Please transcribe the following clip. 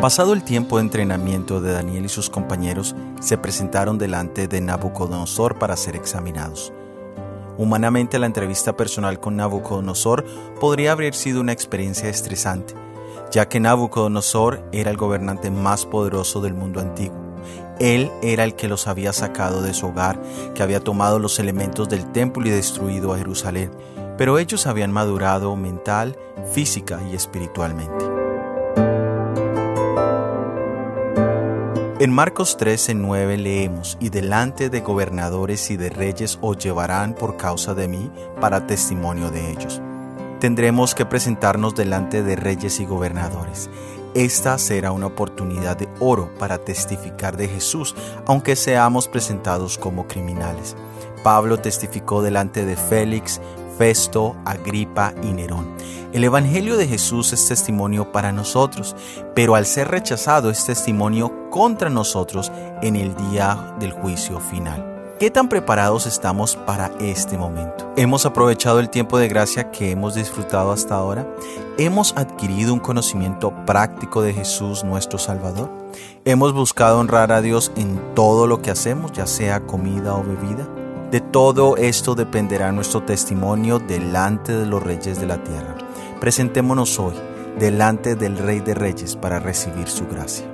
Pasado el tiempo de entrenamiento de Daniel y sus compañeros, se presentaron delante de Nabucodonosor para ser examinados. Humanamente la entrevista personal con Nabucodonosor podría haber sido una experiencia estresante, ya que Nabucodonosor era el gobernante más poderoso del mundo antiguo. Él era el que los había sacado de su hogar, que había tomado los elementos del templo y destruido a Jerusalén, pero ellos habían madurado mental, física y espiritualmente. En Marcos 13, 9 leemos, y delante de gobernadores y de reyes os llevarán por causa de mí para testimonio de ellos. Tendremos que presentarnos delante de reyes y gobernadores. Esta será una oportunidad de oro para testificar de Jesús, aunque seamos presentados como criminales. Pablo testificó delante de Félix, Festo, Agripa y Nerón. El Evangelio de Jesús es testimonio para nosotros, pero al ser rechazado es testimonio contra nosotros en el día del juicio final. ¿Qué tan preparados estamos para este momento? ¿Hemos aprovechado el tiempo de gracia que hemos disfrutado hasta ahora? ¿Hemos adquirido un conocimiento práctico de Jesús nuestro Salvador? ¿Hemos buscado honrar a Dios en todo lo que hacemos, ya sea comida o bebida? De todo esto dependerá nuestro testimonio delante de los reyes de la tierra. Presentémonos hoy delante del Rey de Reyes para recibir su gracia.